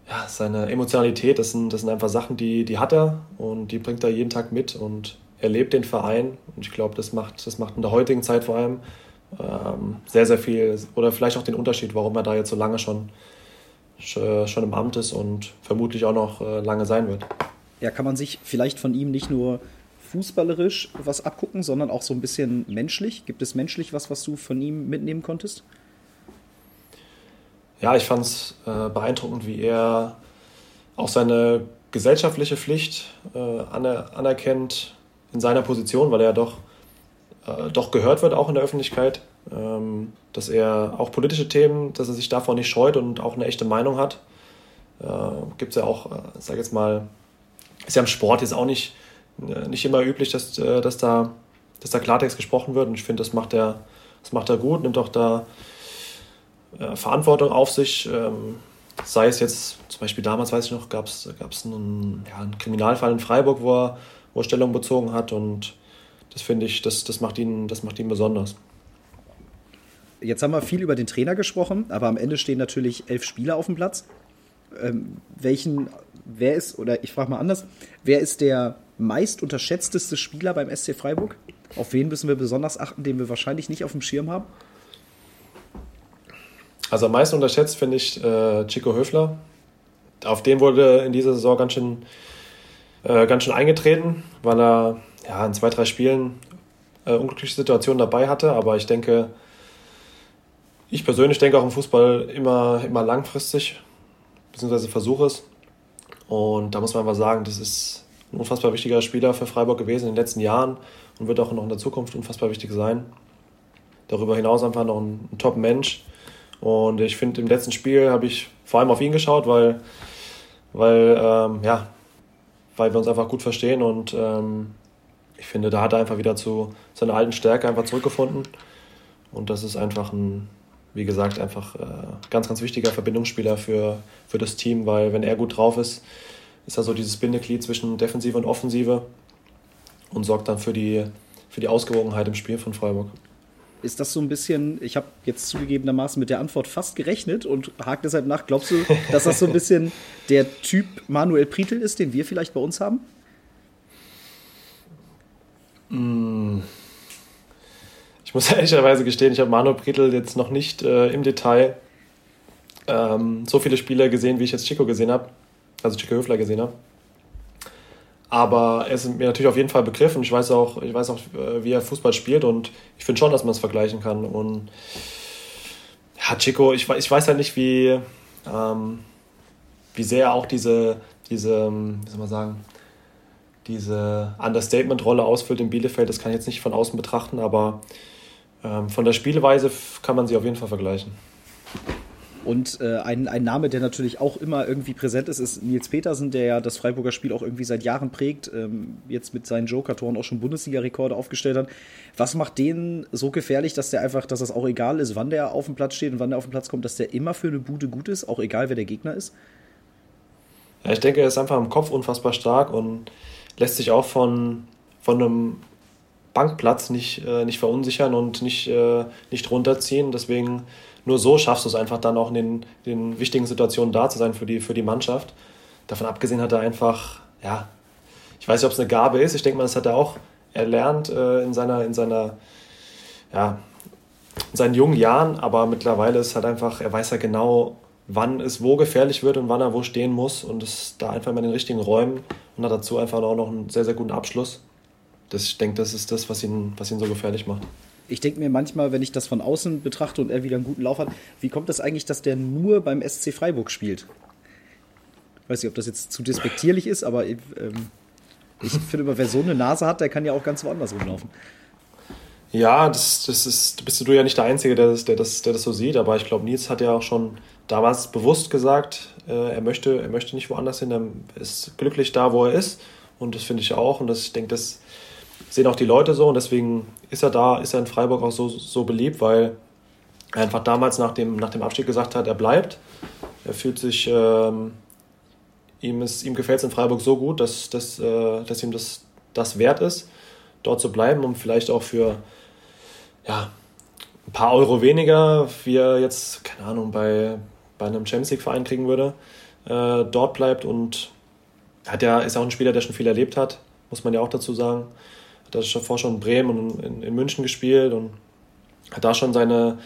ja, seine Emotionalität, das sind, das sind einfach Sachen, die, die hat er und die bringt er jeden Tag mit und er lebt den Verein und ich glaube, das macht, das macht in der heutigen Zeit vor allem ähm, sehr, sehr viel oder vielleicht auch den Unterschied, warum er da jetzt so lange schon, schon im Amt ist und vermutlich auch noch äh, lange sein wird. Ja, kann man sich vielleicht von ihm nicht nur fußballerisch was abgucken, sondern auch so ein bisschen menschlich? Gibt es menschlich was, was du von ihm mitnehmen konntest? Ja, ich fand es äh, beeindruckend, wie er auch seine gesellschaftliche Pflicht äh, anerkennt, in seiner Position, weil er doch, äh, doch gehört wird, auch in der Öffentlichkeit. Ähm, dass er auch politische Themen, dass er sich davor nicht scheut und auch eine echte Meinung hat. Äh, Gibt es ja auch, äh, sag jetzt mal, ist ja im Sport jetzt auch nicht, äh, nicht immer üblich, dass, äh, dass, da, dass da Klartext gesprochen wird. Und ich finde, das macht er, das macht er gut, nimmt auch da äh, Verantwortung auf sich. Ähm, sei es jetzt, zum Beispiel damals, weiß ich noch, gab es einen, ja, einen Kriminalfall in Freiburg, wo er wo er Stellung bezogen hat. Und das finde ich, das, das, macht ihn, das macht ihn besonders. Jetzt haben wir viel über den Trainer gesprochen, aber am Ende stehen natürlich elf Spieler auf dem Platz. Ähm, welchen, wer ist, oder ich frage mal anders, wer ist der meist unterschätzteste Spieler beim SC Freiburg? Auf wen müssen wir besonders achten, den wir wahrscheinlich nicht auf dem Schirm haben? Also am meisten unterschätzt finde ich äh, Chico Höfler. Auf den wurde in dieser Saison ganz schön äh, ganz schön eingetreten, weil er ja, in zwei, drei Spielen äh, unglückliche Situationen dabei hatte. Aber ich denke, ich persönlich denke auch im Fußball immer, immer langfristig, beziehungsweise versuche es. Und da muss man einfach sagen, das ist ein unfassbar wichtiger Spieler für Freiburg gewesen in den letzten Jahren und wird auch noch in der Zukunft unfassbar wichtig sein. Darüber hinaus einfach noch ein, ein Top-Mensch. Und ich finde, im letzten Spiel habe ich vor allem auf ihn geschaut, weil, weil, ähm, ja, weil wir uns einfach gut verstehen und ähm, ich finde, da hat er einfach wieder zu seiner alten Stärke einfach zurückgefunden. Und das ist einfach ein, wie gesagt, einfach äh, ganz, ganz wichtiger Verbindungsspieler für, für das Team, weil wenn er gut drauf ist, ist er so dieses Bindeglied zwischen Defensive und Offensive und sorgt dann für die, für die Ausgewogenheit im Spiel von Freiburg. Ist das so ein bisschen, ich habe jetzt zugegebenermaßen mit der Antwort fast gerechnet und hake deshalb nach, glaubst du, dass das so ein bisschen der Typ Manuel Prietl ist, den wir vielleicht bei uns haben? Mm. Ich muss ehrlicherweise gestehen, ich habe Manuel Prietl jetzt noch nicht äh, im Detail ähm, so viele Spiele gesehen, wie ich jetzt Chico gesehen habe, also Chico Höfler gesehen habe. Aber er ist mir natürlich auf jeden Fall begriffen. Ich weiß auch, ich weiß auch äh, wie er Fußball spielt und ich finde schon, dass man es vergleichen kann. Und ja, Chico, ich, ich weiß halt nicht, wie, ähm, wie sehr auch diese, diese, ähm, wie soll man sagen, diese Understatement-Rolle ausfüllt in Bielefeld. Das kann ich jetzt nicht von außen betrachten, aber ähm, von der Spielweise kann man sie auf jeden Fall vergleichen. Und äh, ein, ein Name, der natürlich auch immer irgendwie präsent ist, ist Nils Petersen, der ja das Freiburger Spiel auch irgendwie seit Jahren prägt, ähm, jetzt mit seinen Joker-Toren auch schon Bundesliga-Rekorde aufgestellt hat. Was macht den so gefährlich, dass der einfach, dass es auch egal ist, wann der auf dem Platz steht und wann der auf den Platz kommt, dass der immer für eine Bude gut ist, auch egal wer der Gegner ist? Ja, ich denke, er ist einfach im Kopf unfassbar stark und lässt sich auch von, von einem Bankplatz nicht, äh, nicht verunsichern und nicht, äh, nicht runterziehen. Deswegen nur so schaffst du es einfach dann auch in den, den wichtigen Situationen da zu sein für die, für die Mannschaft. Davon abgesehen hat er einfach, ja, ich weiß nicht, ob es eine Gabe ist. Ich denke mal, das hat er auch erlernt äh, in seiner, in seiner, ja, in seinen jungen Jahren, aber mittlerweile ist halt einfach, er weiß ja genau, wann es wo gefährlich wird und wann er wo stehen muss und ist da einfach mal in den richtigen Räumen und hat dazu einfach auch noch einen sehr, sehr guten Abschluss. Das, ich denke, das ist das, was ihn, was ihn so gefährlich macht ich denke mir manchmal, wenn ich das von außen betrachte und er wieder einen guten Lauf hat, wie kommt das eigentlich, dass der nur beim SC Freiburg spielt? Weiß nicht, ob das jetzt zu despektierlich ist, aber ähm, ich finde immer, wer so eine Nase hat, der kann ja auch ganz woanders rumlaufen. Ja, das, das ist, bist du ja nicht der Einzige, der das, der das, der das so sieht, aber ich glaube, Nils hat ja auch schon damals bewusst gesagt, äh, er, möchte, er möchte nicht woanders hin, er ist glücklich da, wo er ist und das finde ich auch und das, ich denke, das sehen auch die Leute so und deswegen ist er da, ist er in Freiburg auch so, so beliebt, weil er einfach damals nach dem, nach dem Abstieg gesagt hat, er bleibt. Er fühlt sich, ähm, ihm, ihm gefällt es in Freiburg so gut, dass, dass, äh, dass ihm das, das wert ist, dort zu bleiben, um vielleicht auch für ja, ein paar Euro weniger, wie er jetzt, keine Ahnung, bei, bei einem Champions League-Verein kriegen würde, äh, dort bleibt und hat ja, ist auch ein Spieler, der schon viel erlebt hat, muss man ja auch dazu sagen hat er davor schon in Bremen und in, in, München gespielt und hat da schon seine,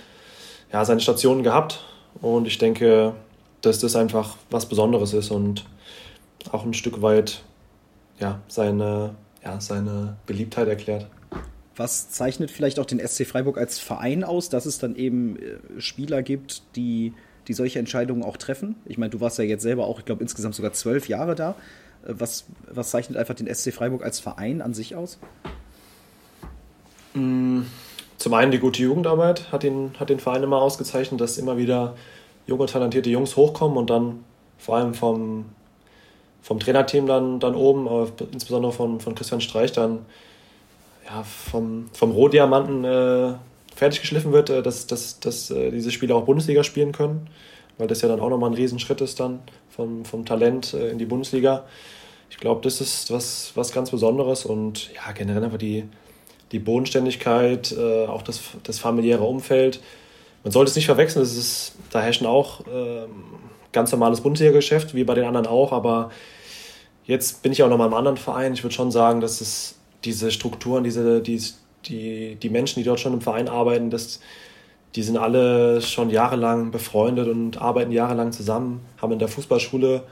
ja, seine Stationen gehabt. Und ich denke, dass das einfach was Besonderes ist und auch ein Stück weit ja, seine, ja, seine Beliebtheit erklärt. Was zeichnet vielleicht auch den SC Freiburg als Verein aus, dass es dann eben äh, Spieler gibt, die, die solche Entscheidungen auch treffen? Ich meine, du warst ja jetzt selber auch, ich glaube, insgesamt sogar zwölf Jahre da. Was, was zeichnet einfach den SC Freiburg als Verein an sich aus? Mm, zum einen die gute Jugendarbeit hat den, hat den Verein immer ausgezeichnet, dass immer wieder junge, talentierte Jungs hochkommen und dann vor allem vom, vom Trainerteam dann, dann oben, aber insbesondere von, von Christian Streich dann ja, vom, vom Rohdiamanten äh, fertig geschliffen wird, äh, dass, dass, dass äh, diese Spieler auch Bundesliga spielen können, weil das ja dann auch nochmal ein Riesenschritt ist dann vom, vom Talent äh, in die Bundesliga. Ich glaube, das ist was, was ganz Besonderes und ja, generell einfach die, die Bodenständigkeit, äh, auch das, das familiäre Umfeld. Man sollte es nicht verwechseln, es ist, da herrschen auch äh, ganz normales Bundesliga-Geschäft, wie bei den anderen auch, aber jetzt bin ich auch noch mal im anderen Verein. Ich würde schon sagen, dass es diese Strukturen, diese, die, die, die Menschen, die dort schon im Verein arbeiten, das, die sind alle schon jahrelang befreundet und arbeiten jahrelang zusammen, haben in der Fußballschule,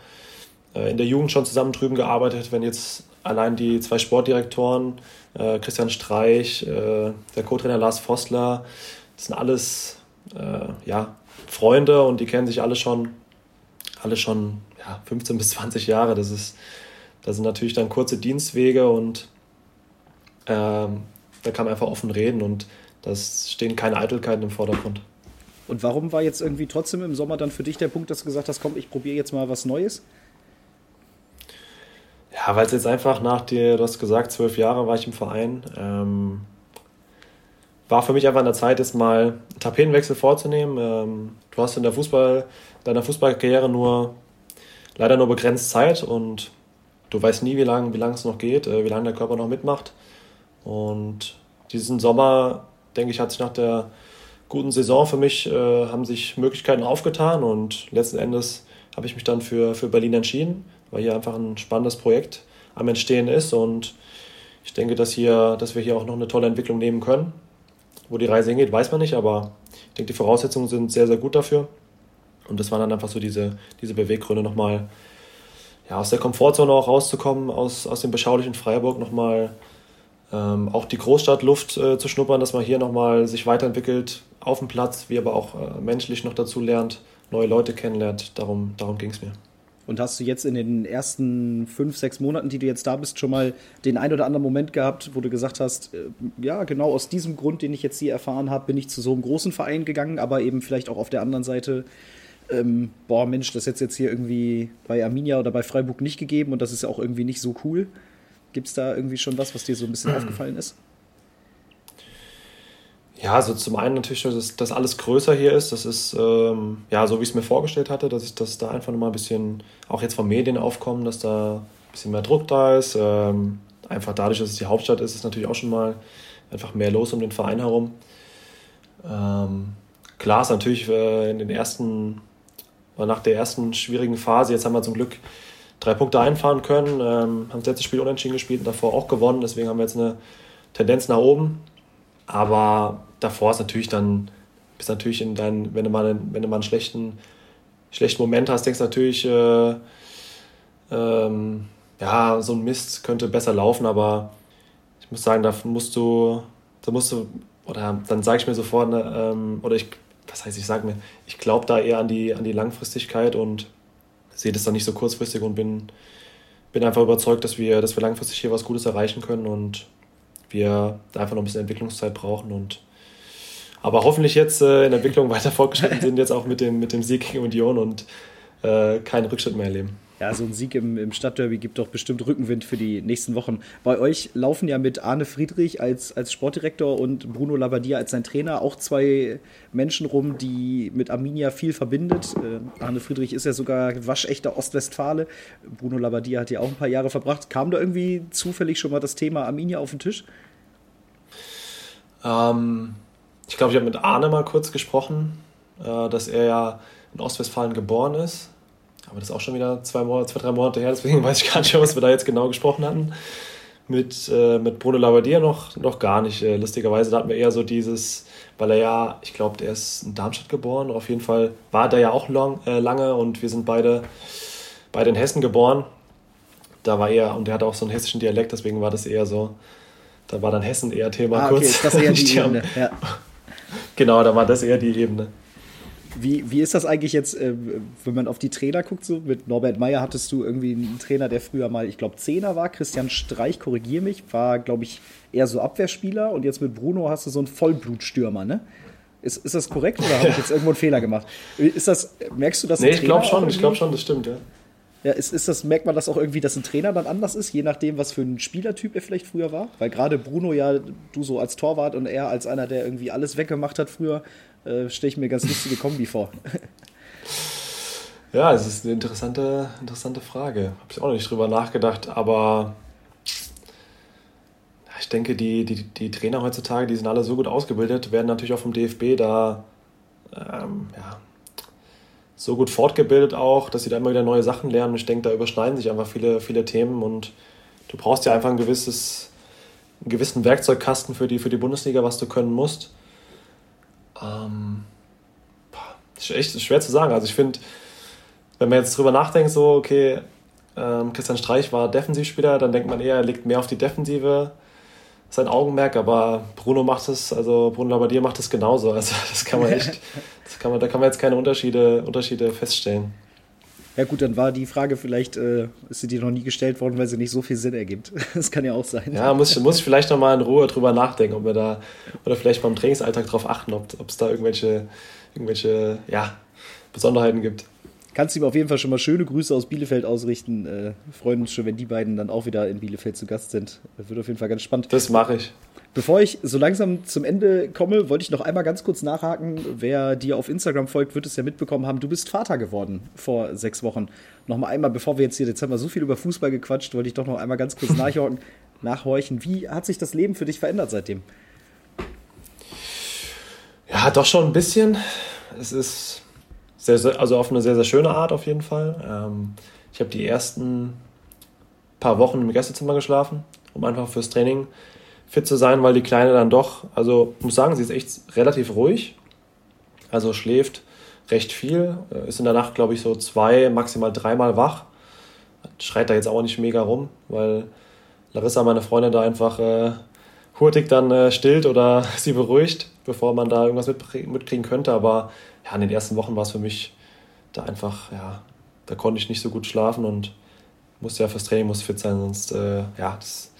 äh, in der Jugend schon zusammen drüben gearbeitet. Wenn jetzt allein die zwei Sportdirektoren, äh, Christian Streich, äh, der Co-Trainer Lars Vossler, das sind alles ja, Freunde und die kennen sich alle schon, alle schon ja, 15 bis 20 Jahre. Das ist, da sind natürlich dann kurze Dienstwege und ähm, da kann man einfach offen reden und da stehen keine Eitelkeiten im Vordergrund. Und warum war jetzt irgendwie trotzdem im Sommer dann für dich der Punkt, dass du gesagt hast, komm, ich probiere jetzt mal was Neues? Ja, weil es jetzt einfach nach dir, du hast gesagt, zwölf Jahre war ich im Verein. Ähm, war für mich einfach an der Zeit, jetzt mal einen Tapetenwechsel vorzunehmen. Ähm, du hast in der Fußball, deiner Fußballkarriere nur leider nur begrenzt Zeit und du weißt nie, wie lange wie lang es noch geht, äh, wie lange der Körper noch mitmacht. Und diesen Sommer, denke ich, hat sich nach der guten Saison für mich, äh, haben sich Möglichkeiten aufgetan und letzten Endes habe ich mich dann für, für Berlin entschieden, weil hier einfach ein spannendes Projekt am Entstehen ist und ich denke, dass, hier, dass wir hier auch noch eine tolle Entwicklung nehmen können. Wo die Reise hingeht, weiß man nicht, aber ich denke, die Voraussetzungen sind sehr, sehr gut dafür. Und das waren dann einfach so diese, diese Beweggründe, nochmal ja, aus der Komfortzone auch rauszukommen, aus, aus dem beschaulichen Freiburg nochmal ähm, auch die Großstadtluft äh, zu schnuppern, dass man hier nochmal sich weiterentwickelt auf dem Platz, wie aber auch äh, menschlich noch dazu lernt, neue Leute kennenlernt. Darum, darum ging es mir. Und hast du jetzt in den ersten fünf, sechs Monaten, die du jetzt da bist, schon mal den ein oder anderen Moment gehabt, wo du gesagt hast, äh, ja, genau aus diesem Grund, den ich jetzt hier erfahren habe, bin ich zu so einem großen Verein gegangen, aber eben vielleicht auch auf der anderen Seite, ähm, boah, Mensch, das hätte es jetzt hier irgendwie bei Arminia oder bei Freiburg nicht gegeben und das ist ja auch irgendwie nicht so cool. Gibt es da irgendwie schon was, was dir so ein bisschen aufgefallen ist? Ja, also zum einen natürlich, dass, dass alles größer hier ist. Das ist ähm, ja so, wie ich es mir vorgestellt hatte, dass ich dass da einfach nochmal ein bisschen, auch jetzt von Medien aufkommen, dass da ein bisschen mehr Druck da ist. Ähm, einfach dadurch, dass es die Hauptstadt ist, ist natürlich auch schon mal einfach mehr los um den Verein herum. Ähm, klar ist natürlich äh, in den ersten, nach der ersten schwierigen Phase, jetzt haben wir zum Glück drei Punkte einfahren können, ähm, haben das letzte Spiel unentschieden gespielt und davor auch gewonnen, deswegen haben wir jetzt eine Tendenz nach oben. Aber davor ist natürlich dann, bist natürlich in dein, wenn du mal, einen, wenn du mal einen schlechten, schlechten Moment hast, denkst du natürlich, äh, ähm, ja, so ein Mist könnte besser laufen, aber ich muss sagen, da musst du, da musst du, oder dann sage ich mir sofort, ne, ähm, oder ich, was heißt, ich sage mir, ich glaube da eher an die, an die Langfristigkeit und sehe das dann nicht so kurzfristig und bin, bin einfach überzeugt, dass wir, dass wir langfristig hier was Gutes erreichen können und wir einfach noch ein bisschen Entwicklungszeit brauchen und aber hoffentlich jetzt äh, in Entwicklung weiter fortgeschritten sind, jetzt auch mit dem, mit dem Sieg gegen Union und äh, keinen Rückschritt mehr erleben ja, so ein Sieg im, im Stadtderby gibt doch bestimmt Rückenwind für die nächsten Wochen. Bei euch laufen ja mit Arne Friedrich als, als Sportdirektor und Bruno Labbadia als sein Trainer auch zwei Menschen rum, die mit Arminia viel verbindet. Äh, Arne Friedrich ist ja sogar waschechter Ostwestfale. Bruno Labbadia hat ja auch ein paar Jahre verbracht. Kam da irgendwie zufällig schon mal das Thema Arminia auf den Tisch? Ähm, ich glaube, ich habe mit Arne mal kurz gesprochen, äh, dass er ja in Ostwestfalen geboren ist aber das ist auch schon wieder zwei, Monate, zwei, drei Monate her, deswegen weiß ich gar nicht mehr, was wir da jetzt genau gesprochen hatten. Mit, äh, mit Bruno Labbadia noch, noch gar nicht. Äh, lustigerweise, da hatten wir eher so dieses, weil er ja, ich glaube, der ist in Darmstadt geboren. Auf jeden Fall war der ja auch long, äh, lange und wir sind beide, beide in Hessen geboren. Da war er, und der hatte auch so einen hessischen Dialekt, deswegen war das eher so, da war dann Hessen eher Thema ah, okay, kurz. Ist das eher die Ebene, ja. Genau, da war das eher die Ebene. Wie, wie ist das eigentlich jetzt, äh, wenn man auf die Trainer guckt? So mit Norbert Meyer hattest du irgendwie einen Trainer, der früher mal, ich glaube, Zehner war. Christian Streich, korrigier mich, war, glaube ich, eher so Abwehrspieler. Und jetzt mit Bruno hast du so einen Vollblutstürmer, ne? Ist, ist das korrekt oder habe ich jetzt irgendwo einen Fehler gemacht? Ist das, merkst du das? Nee, ich glaube schon, ich glaube schon, das stimmt, ja. Ja, ist, ist das, merkt man das auch irgendwie, dass ein Trainer dann anders ist, je nachdem, was für ein Spielertyp er vielleicht früher war? Weil gerade Bruno ja, du so als Torwart und er als einer, der irgendwie alles weggemacht hat früher, äh, stelle ich mir ganz lustige Kombi vor. Ja, es ist eine interessante, interessante Frage. Habe ich auch noch nicht drüber nachgedacht, aber ich denke, die, die, die Trainer heutzutage, die sind alle so gut ausgebildet, werden natürlich auch vom DFB da ähm, ja, so gut fortgebildet auch, dass sie da immer wieder neue Sachen lernen. Ich denke, da überschneiden sich einfach viele, viele Themen und du brauchst ja einfach ein gewisses, einen gewissen Werkzeugkasten für die, für die Bundesliga, was du können musst. Ähm, ist echt schwer zu sagen. Also ich finde, wenn man jetzt drüber nachdenkt, so, okay, ähm, Christian Streich war Defensivspieler, dann denkt man eher, er legt mehr auf die Defensive sein Augenmerk, aber Bruno macht es, also Bruno Labbadia macht es genauso. Also das kann man echt, das kann man, da kann man jetzt keine Unterschiede, Unterschiede feststellen. Ja gut, dann war die Frage vielleicht, äh, ist sie dir noch nie gestellt worden, weil sie nicht so viel Sinn ergibt. Das kann ja auch sein. Ja, muss, muss ich vielleicht noch mal in Ruhe drüber nachdenken, ob wir da, oder vielleicht beim Trainingsalltag darauf achten, ob es da irgendwelche, irgendwelche ja, Besonderheiten gibt. Kannst du ihm auf jeden Fall schon mal schöne Grüße aus Bielefeld ausrichten. Äh, freuen uns schon, wenn die beiden dann auch wieder in Bielefeld zu Gast sind. Das wird auf jeden Fall ganz spannend. Das mache ich. Bevor ich so langsam zum Ende komme, wollte ich noch einmal ganz kurz nachhaken. Wer dir auf Instagram folgt, wird es ja mitbekommen haben. Du bist Vater geworden vor sechs Wochen. Nochmal einmal, bevor wir jetzt hier, jetzt haben wir so viel über Fußball gequatscht, wollte ich doch noch einmal ganz kurz nachhorchen. nachhorchen. Wie hat sich das Leben für dich verändert seitdem? Ja, doch schon ein bisschen. Es ist sehr, sehr, also auf eine sehr, sehr schöne Art auf jeden Fall. Ähm, ich habe die ersten paar Wochen im Gästezimmer geschlafen, um einfach fürs Training fit zu sein, weil die Kleine dann doch, also muss sagen, sie ist echt relativ ruhig. Also schläft recht viel, äh, ist in der Nacht, glaube ich, so zwei, maximal dreimal wach. Schreit da jetzt auch nicht mega rum, weil Larissa, meine Freundin, da einfach äh, hurtig dann äh, stillt oder sie beruhigt, bevor man da irgendwas mitkriegen könnte. Aber ja, in den ersten Wochen war es für mich da einfach, ja, da konnte ich nicht so gut schlafen und musste ja fürs Training muss fit sein, sonst, äh, ja, das,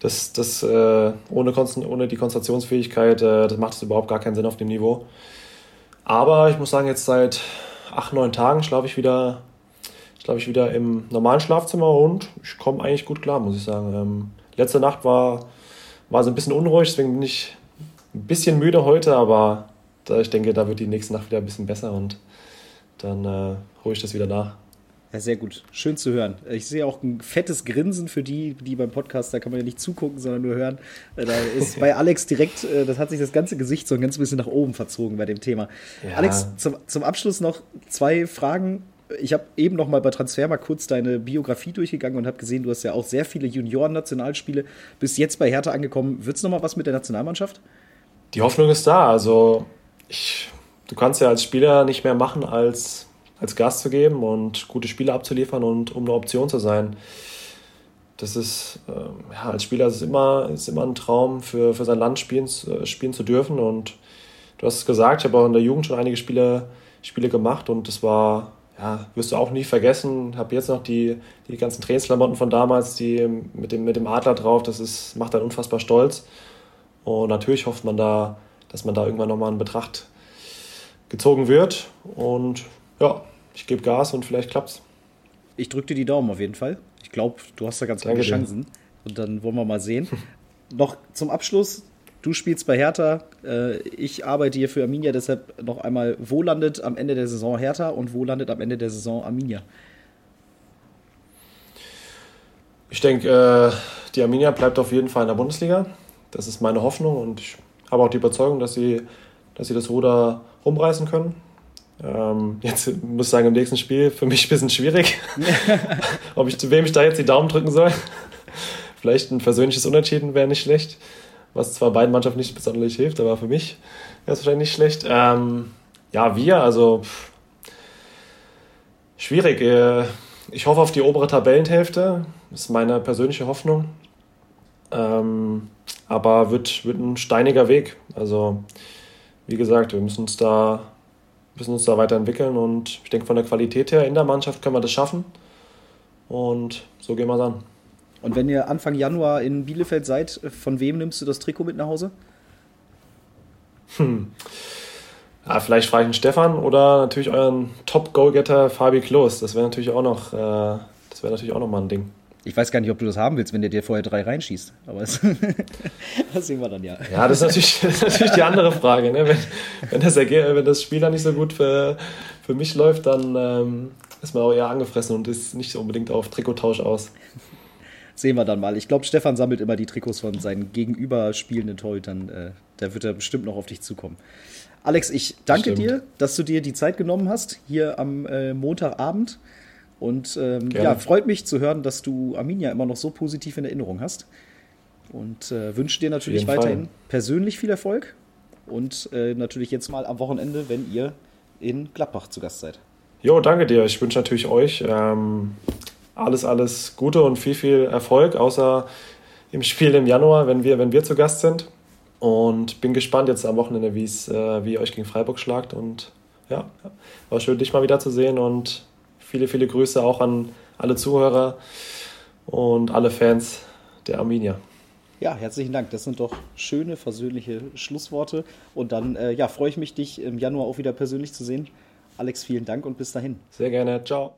das, das äh, ohne, ohne die Konzentrationsfähigkeit, äh, das macht es überhaupt gar keinen Sinn auf dem Niveau. Aber ich muss sagen, jetzt seit acht, neun Tagen schlafe ich wieder, schlafe ich wieder im normalen Schlafzimmer und ich komme eigentlich gut klar, muss ich sagen. Ähm, letzte Nacht war, war so ein bisschen unruhig, deswegen bin ich ein bisschen müde heute, aber ich denke, da wird die nächste Nacht wieder ein bisschen besser und dann äh, hole ich das wieder nach. Ja, sehr gut. Schön zu hören. Ich sehe auch ein fettes Grinsen für die, die beim Podcast, da kann man ja nicht zugucken, sondern nur hören. Äh, da ist bei Alex direkt, äh, das hat sich das ganze Gesicht so ein ganz bisschen nach oben verzogen bei dem Thema. Ja. Alex, zum, zum Abschluss noch zwei Fragen. Ich habe eben noch mal bei Transfer mal kurz deine Biografie durchgegangen und habe gesehen, du hast ja auch sehr viele Junioren-Nationalspiele. Bist jetzt bei Hertha angekommen. Wird es noch mal was mit der Nationalmannschaft? Die Hoffnung ist da. Also ich, du kannst ja als Spieler nicht mehr machen, als, als Gast zu geben und gute Spiele abzuliefern und um eine Option zu sein. Das ist, äh, ja, als Spieler ist es immer, ist immer ein Traum, für, für sein Land spielen, äh, spielen zu dürfen. Und du hast es gesagt, ich habe auch in der Jugend schon einige Spiele, Spiele gemacht und das war, ja, wirst du auch nie vergessen. Ich Habe jetzt noch die, die ganzen Trainingsklamotten von damals, die mit dem, mit dem Adler drauf, das ist, macht dann unfassbar stolz. Und natürlich hofft man da, dass man da irgendwann nochmal in Betracht gezogen wird. Und ja, ich gebe Gas und vielleicht klappt's. Ich drücke dir die Daumen auf jeden Fall. Ich glaube, du hast da ganz gute Chancen. Und dann wollen wir mal sehen. noch zum Abschluss. Du spielst bei Hertha. Äh, ich arbeite hier für Arminia. Deshalb noch einmal, wo landet am Ende der Saison Hertha und wo landet am Ende der Saison Arminia? Ich denke, äh, die Arminia bleibt auf jeden Fall in der Bundesliga. Das ist meine Hoffnung und ich habe auch die Überzeugung, dass sie, dass sie das Ruder rumreißen können. Ähm, jetzt muss ich sagen, im nächsten Spiel für mich ein bisschen schwierig, ob ich zu wem ich da jetzt die Daumen drücken soll. Vielleicht ein persönliches Unentschieden wäre nicht schlecht, was zwar beiden Mannschaften nicht besonders hilft, aber für mich wäre es wahrscheinlich nicht schlecht. Ähm, ja, wir, also pff, schwierig. Äh, ich hoffe auf die obere Tabellenhälfte. Ist meine persönliche Hoffnung. Ähm, aber wird, wird ein steiniger Weg. Also, wie gesagt, wir müssen uns da, müssen uns da weiterentwickeln und ich denke, von der Qualität her in der Mannschaft können wir das schaffen. Und so gehen wir es an. Und wenn ihr Anfang Januar in Bielefeld seid, von wem nimmst du das Trikot mit nach Hause? Hm. Ja, vielleicht frage ich einen Stefan oder natürlich euren Top-Goalgetter Fabi Klos. Das wäre natürlich auch noch, äh, das wäre natürlich auch noch mal ein Ding. Ich weiß gar nicht, ob du das haben willst, wenn der dir vorher drei reinschießt. Aber das, das sehen wir dann ja. Ja, das ist natürlich, das ist natürlich die andere Frage. Ne? Wenn, wenn, das wenn das Spiel dann nicht so gut für, für mich läuft, dann ähm, ist man auch eher angefressen und ist nicht unbedingt auf Trikottausch aus. Sehen wir dann mal. Ich glaube, Stefan sammelt immer die Trikots von seinen gegenüber spielenden Torhütern. Äh, da wird er bestimmt noch auf dich zukommen. Alex, ich danke Stimmt. dir, dass du dir die Zeit genommen hast, hier am äh, Montagabend. Und ähm, ja, freut mich zu hören, dass du Arminia immer noch so positiv in Erinnerung hast. Und äh, wünsche dir natürlich weiterhin Fall. persönlich viel Erfolg. Und äh, natürlich jetzt mal am Wochenende, wenn ihr in Gladbach zu Gast seid. Jo, danke dir. Ich wünsche natürlich euch ähm, alles, alles Gute und viel, viel Erfolg, außer im Spiel im Januar, wenn wir, wenn wir zu Gast sind. Und bin gespannt jetzt am Wochenende, äh, wie ihr euch gegen Freiburg schlagt. Und ja, war schön, dich mal wieder zu sehen und Viele, viele Grüße auch an alle Zuhörer und alle Fans der Arminia. Ja, herzlichen Dank. Das sind doch schöne, versöhnliche Schlussworte. Und dann äh, ja, freue ich mich, dich im Januar auch wieder persönlich zu sehen. Alex, vielen Dank und bis dahin. Sehr gerne. Ciao.